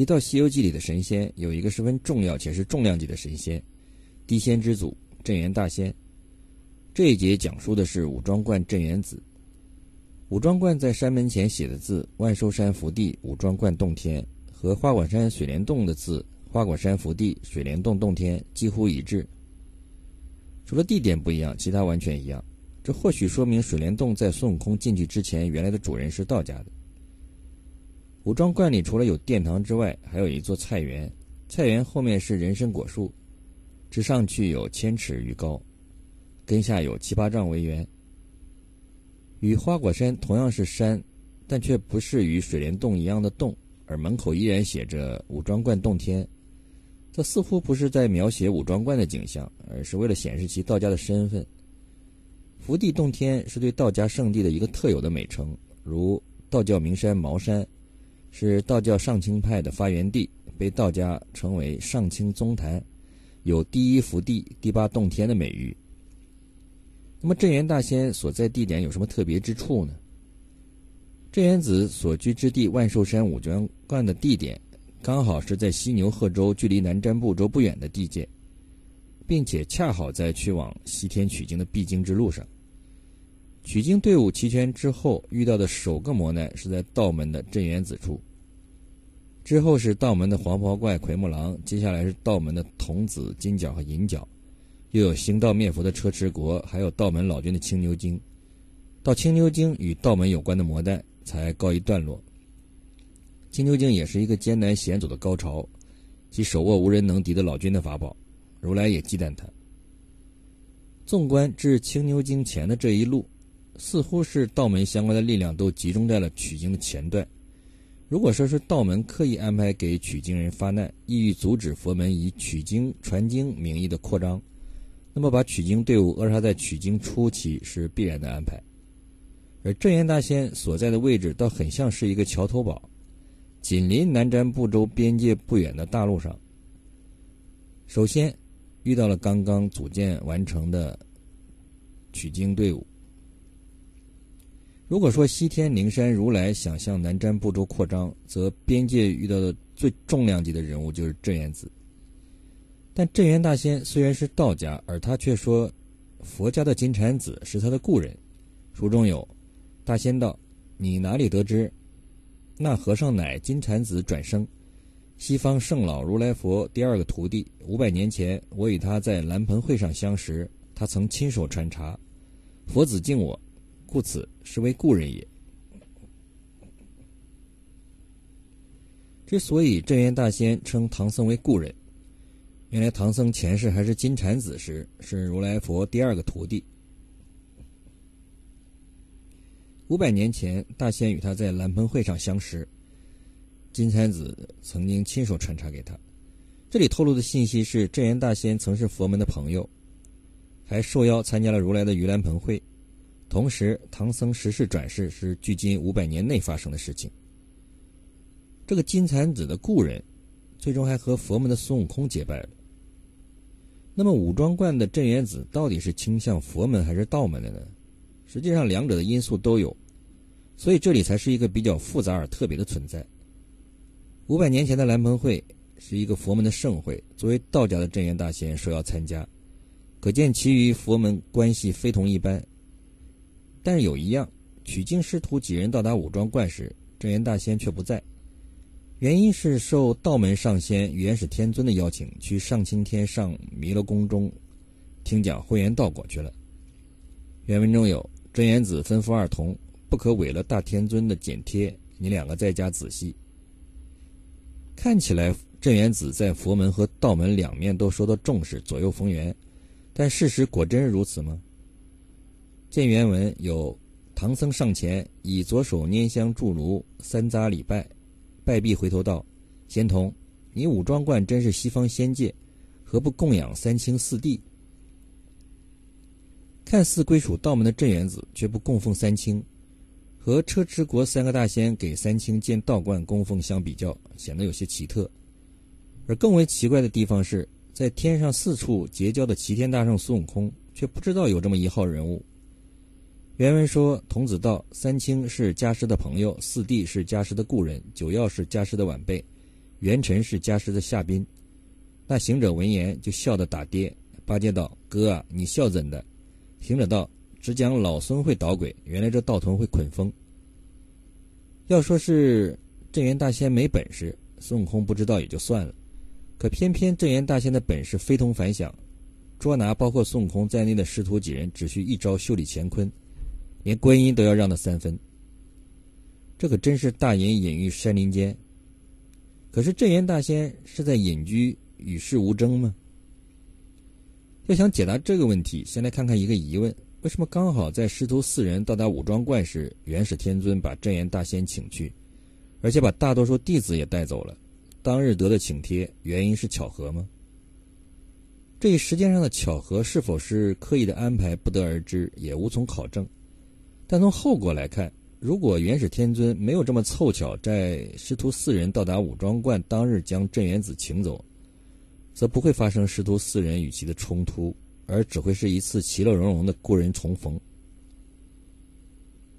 提到《西游记》里的神仙，有一个十分重要且是重量级的神仙——地仙之祖镇元大仙。这一节讲述的是武庄观镇元子。武庄观在山门前写的字“万寿山福地武庄观洞天”和花果山水帘洞的字“花果山福地水帘洞洞天”几乎一致，除了地点不一样，其他完全一样。这或许说明水帘洞在孙悟空进去之前，原来的主人是道家的。武庄观里除了有殿堂之外，还有一座菜园，菜园后面是人参果树，直上去有千尺余高，根下有七八丈为圆。与花果山同样是山，但却不是与水帘洞一样的洞，而门口依然写着“武庄观洞天”。这似乎不是在描写武庄观的景象，而是为了显示其道家的身份。福地洞天是对道家圣地的一个特有的美称，如道教名山茅山。是道教上清派的发源地，被道家称为上清宗坛，有第一福地、第八洞天的美誉。那么镇元大仙所在地点有什么特别之处呢？镇元子所居之地万寿山五庄观的地点，刚好是在西牛贺州距离南瞻部洲不远的地界，并且恰好在去往西天取经的必经之路上。取经队伍齐全之后，遇到的首个磨难是在道门的镇元子处。之后是道门的黄袍怪奎木狼，接下来是道门的童子金角和银角，又有行道灭佛的车迟国，还有道门老君的青牛精。到青牛精与道门有关的魔弹才告一段落。青牛精也是一个艰难险阻的高潮，其手握无人能敌的老君的法宝，如来也忌惮他。纵观至青牛精前的这一路。似乎是道门相关的力量都集中在了取经的前段。如果说是道门刻意安排给取经人发难，意欲阻止佛门以取经传经名义的扩张，那么把取经队伍扼杀在取经初期是必然的安排。而镇元大仙所在的位置倒很像是一个桥头堡，紧邻南瞻部洲边界不远的大路上。首先遇到了刚刚组建完成的取经队伍。如果说西天灵山如来想向南瞻部洲扩张，则边界遇到的最重量级的人物就是镇元子。但镇元大仙虽然是道家，而他却说佛家的金蝉子是他的故人。书中有：“大仙道，你哪里得知？那和尚乃金蝉子转生，西方圣老如来佛第二个徒弟。五百年前，我与他在蓝盆会上相识，他曾亲手传茶，佛子敬我。”故此是为故人也。之所以镇元大仙称唐僧为故人，原来唐僧前世还是金蝉子时，是如来佛第二个徒弟。五百年前，大仙与他在蓝盆会上相识，金蝉子曾经亲手传茶给他。这里透露的信息是，镇元大仙曾是佛门的朋友，还受邀参加了如来的盂兰盆会。同时，唐僧十世转世是距今五百年内发生的事情。这个金蝉子的故人，最终还和佛门的孙悟空结拜了。那么，五庄观的镇元子到底是倾向佛门还是道门的呢？实际上，两者的因素都有，所以这里才是一个比较复杂而特别的存在。五百年前的蓝盆会是一个佛门的盛会，作为道家的镇元大仙受邀参加，可见其与佛门关系非同一般。但是有一样，取经师徒几人到达武庄观时，镇元大仙却不在。原因是受道门上仙元始天尊的邀请，去上青天上弥勒宫中听讲混元道果去了。原文中有镇元子吩咐二童，不可违了大天尊的简贴，你两个在家仔细。看起来镇元子在佛门和道门两面都受到重视，左右逢源，但事实果真如此吗？见原文有唐僧上前，以左手拈香祝炉，三匝礼拜，拜毕回头道：“仙童，你武庄观真是西方仙界，何不供养三清四帝？”看似归属道门的镇元子，却不供奉三清，和车迟国三个大仙给三清建道观供奉相比较，显得有些奇特。而更为奇怪的地方是，在天上四处结交的齐天大圣孙悟空，却不知道有这么一号人物。原文说：“童子道，三清是家师的朋友，四弟是家师的故人，九曜是家师的晚辈，元辰是家师的下宾。那行者闻言就笑得打跌。八戒道：“哥啊，你笑怎的？”行者道：“只讲老孙会捣鬼，原来这道童会捆风。要说是镇元大仙没本事，孙悟空不知道也就算了。可偏偏镇元大仙的本事非同凡响，捉拿包括孙悟空在内的师徒几人，只需一招袖里乾坤，连观音都要让他三分。这可真是大隐隐于山林间。可是镇元大仙是在隐居。”与世无争吗？要想解答这个问题，先来看看一个疑问：为什么刚好在师徒四人到达武装观时，元始天尊把镇元大仙请去，而且把大多数弟子也带走了？当日得的请帖，原因是巧合吗？这一时间上的巧合是否是刻意的安排，不得而知，也无从考证。但从后果来看，如果元始天尊没有这么凑巧，在师徒四人到达武装观当日将镇元子请走，则不会发生师徒四人与其的冲突，而只会是一次其乐融融的故人重逢。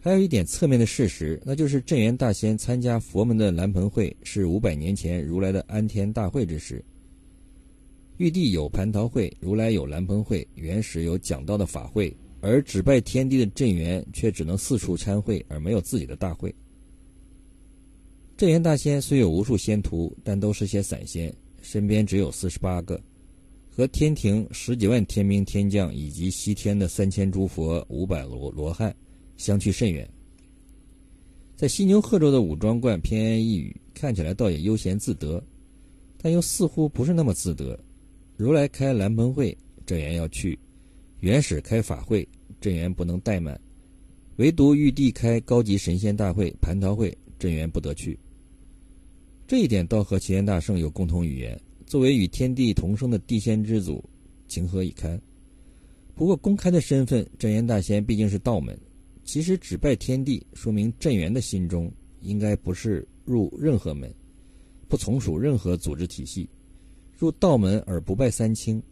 还有一点侧面的事实，那就是镇元大仙参加佛门的蓝盆会是五百年前如来的安天大会之时。玉帝有蟠桃会，如来有蓝盆会，原始有讲道的法会，而只拜天地的镇元却只能四处参会，而没有自己的大会。镇元大仙虽有无数仙徒，但都是些散仙。身边只有四十八个，和天庭十几万天兵天将以及西天的三千诸佛、五百罗罗汉相去甚远。在犀牛贺州的武装观偏安一隅，看起来倒也悠闲自得，但又似乎不是那么自得。如来开蓝盆会，镇元要去；元始开法会，镇元不能怠慢；唯独玉帝开高级神仙大会蟠桃会，镇元不得去。这一点倒和齐天大圣有共同语言。作为与天地同生的地仙之祖，情何以堪？不过公开的身份，镇元大仙毕竟是道门。其实只拜天地，说明镇元的心中应该不是入任何门，不从属任何组织体系，入道门而不拜三清，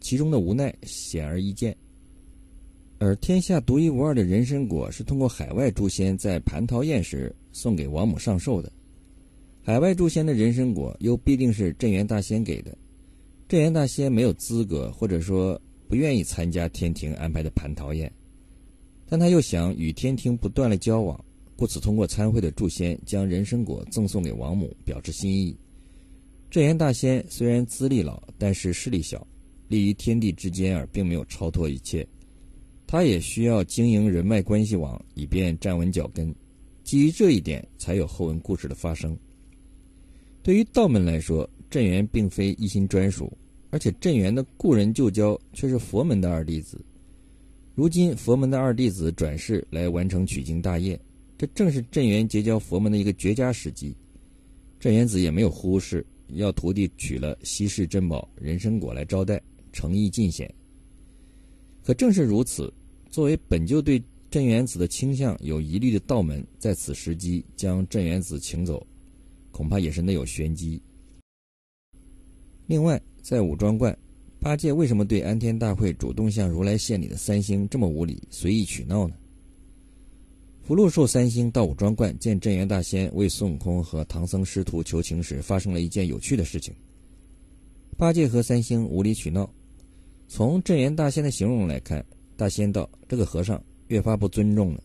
其中的无奈显而易见。而天下独一无二的人参果，是通过海外诸仙在蟠桃宴时送给王母上寿的。海外诸仙的人参果又必定是镇元大仙给的，镇元大仙没有资格，或者说不愿意参加天庭安排的蟠桃宴，但他又想与天庭不断的交往，故此通过参会的诸仙将人参果赠送给王母，表示心意。镇元大仙虽然资历老，但是势力小，立于天地之间而并没有超脱一切，他也需要经营人脉关系网，以便站稳脚跟。基于这一点，才有后文故事的发生。对于道门来说，镇元并非一心专属，而且镇元的故人旧交却是佛门的二弟子。如今佛门的二弟子转世来完成取经大业，这正是镇元结交佛门的一个绝佳时机。镇元子也没有忽视，要徒弟取了稀世珍宝人参果来招待，诚意尽显。可正是如此，作为本就对镇元子的倾向有疑虑的道门，在此时机将镇元子请走。恐怕也是内有玄机。另外，在武装观，八戒为什么对安天大会主动向如来献礼的三星这么无礼，随意取闹呢？福禄寿三星到武装观见镇元大仙为孙悟空和唐僧师徒求情时，发生了一件有趣的事情。八戒和三星无理取闹，从镇元大仙的形容来看，大仙道：“这个和尚越发不尊重了。”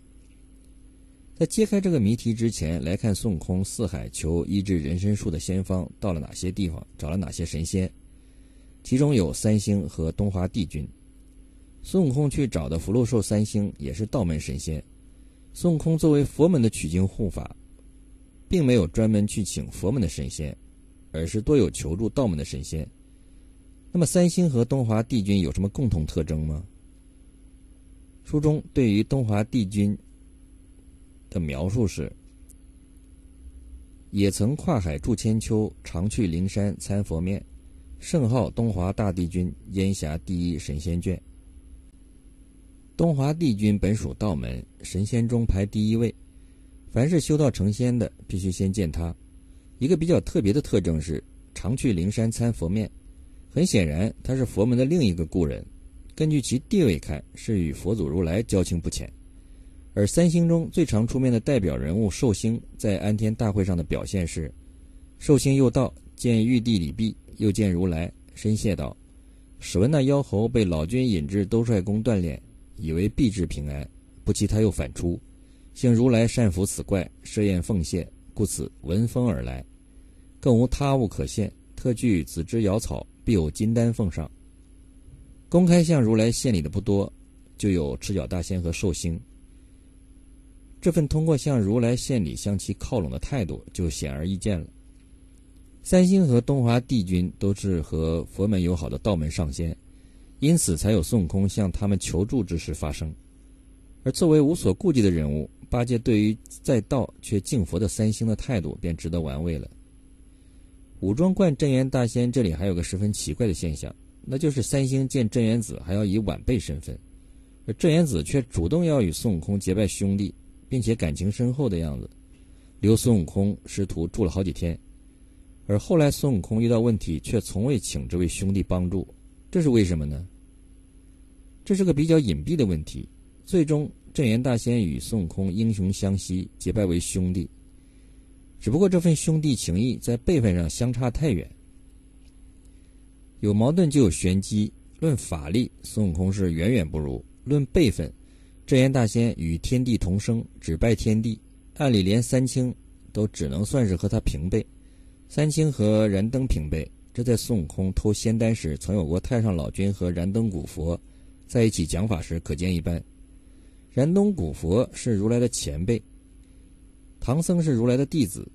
在揭开这个谜题之前，来看孙悟空四海求医治人参树的仙方到了哪些地方，找了哪些神仙，其中有三星和东华帝君。孙悟空去找的福禄寿三星也是道门神仙。孙悟空作为佛门的取经护法，并没有专门去请佛门的神仙，而是多有求助道门的神仙。那么三星和东华帝君有什么共同特征吗？书中对于东华帝君。的描述是：也曾跨海住千秋，常去灵山参佛面，圣号东华大帝君，烟霞第一神仙眷。东华帝君本属道门，神仙中排第一位。凡是修道成仙的，必须先见他。一个比较特别的特征是，常去灵山参佛面。很显然，他是佛门的另一个故人。根据其地位看，是与佛祖如来交情不浅。而三星中最常出面的代表人物寿星，在安天大会上的表现是：寿星又到，见玉帝李弼，又见如来，深谢道：“史闻那妖猴被老君引至兜率宫锻炼，以为必至平安，不期他又反出。幸如来善服此怪，设宴奉献，故此闻风而来，更无他物可献，特具紫芝瑶草，必有金丹奉上。公开向如来献礼的不多，就有赤脚大仙和寿星。这份通过向如来献礼向其靠拢的态度，就显而易见了。”三星和东华帝君都是和佛门友好的道门上仙，因此才有孙悟空向他们求助之事发生。而作为无所顾忌的人物，八戒对于在道却敬佛的三星的态度便值得玩味了。武装观镇元大仙这里还有个十分奇怪的现象，那就是三星见镇元子还要以晚辈身份，而镇元子却主动要与孙悟空结拜兄弟，并且感情深厚的样子，留孙悟空师徒住了好几天。而后来，孙悟空遇到问题，却从未请这位兄弟帮助，这是为什么呢？这是个比较隐蔽的问题。最终，镇元大仙与孙悟空英雄相惜，结拜为兄弟。只不过这份兄弟情谊在辈分上相差太远。有矛盾就有玄机。论法力，孙悟空是远远不如；论辈分，镇元大仙与天地同生，只拜天地，按理连三清都只能算是和他平辈。三清和燃灯平辈，这在孙悟空偷仙丹时，曾有过太上老君和燃灯古佛在一起讲法时，可见一斑。燃灯古佛是如来的前辈，唐僧是如来的弟子，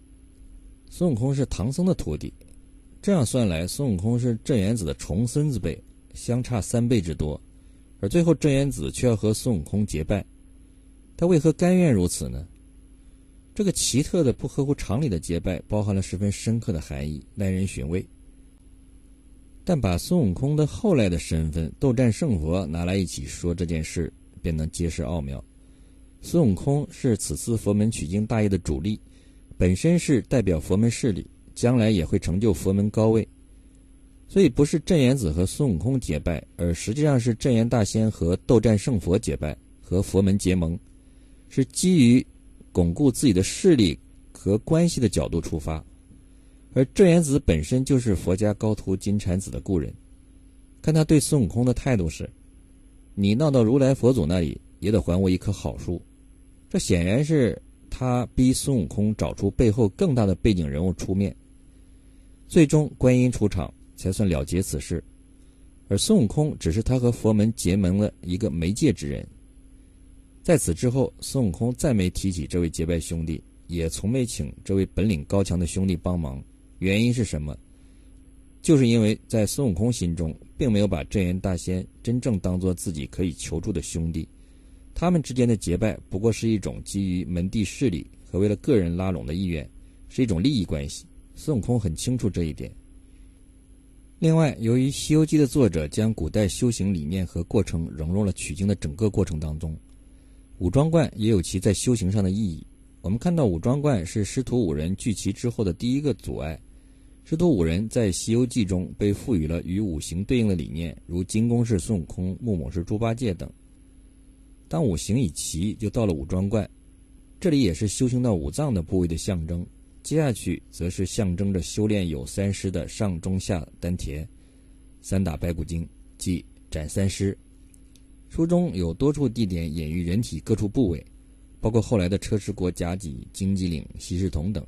孙悟空是唐僧的徒弟。这样算来，孙悟空是镇元子的重孙子辈，相差三倍之多。而最后镇元子却要和孙悟空结拜，他为何甘愿如此呢？这个奇特的、不合乎常理的结拜，包含了十分深刻的含义，耐人寻味。但把孙悟空的后来的身份斗战胜佛拿来一起说这件事，便能揭示奥妙。孙悟空是此次佛门取经大业的主力，本身是代表佛门势力，将来也会成就佛门高位。所以，不是镇元子和孙悟空结拜，而实际上是镇元大仙和斗战胜佛结拜，和佛门结盟，是基于。巩固自己的势力和关系的角度出发，而镇元子本身就是佛家高徒金蝉子的故人。看他对孙悟空的态度是：“你闹到如来佛祖那里，也得还我一棵好树。”这显然是他逼孙悟空找出背后更大的背景人物出面。最终，观音出场才算了结此事，而孙悟空只是他和佛门结盟的一个媒介之人。在此之后，孙悟空再没提起这位结拜兄弟，也从没请这位本领高强的兄弟帮忙。原因是什么？就是因为在孙悟空心中，并没有把镇元大仙真正当做自己可以求助的兄弟。他们之间的结拜不过是一种基于门第势力和为了个人拉拢的意愿，是一种利益关系。孙悟空很清楚这一点。另外，由于《西游记》的作者将古代修行理念和过程融入了取经的整个过程当中。武装观也有其在修行上的意义。我们看到武装观是师徒五人聚齐之后的第一个阻碍。师徒五人在《西游记》中被赋予了与五行对应的理念，如金公是孙悟空，木母是猪八戒等。当五行已齐，就到了武装观，这里也是修行到五脏的部位的象征。接下去则是象征着修炼有三师的上中下丹田，三打白骨精，即斩三尸。书中有多处地点隐喻人体各处部位，包括后来的车迟国甲己、荆棘岭、西市童等。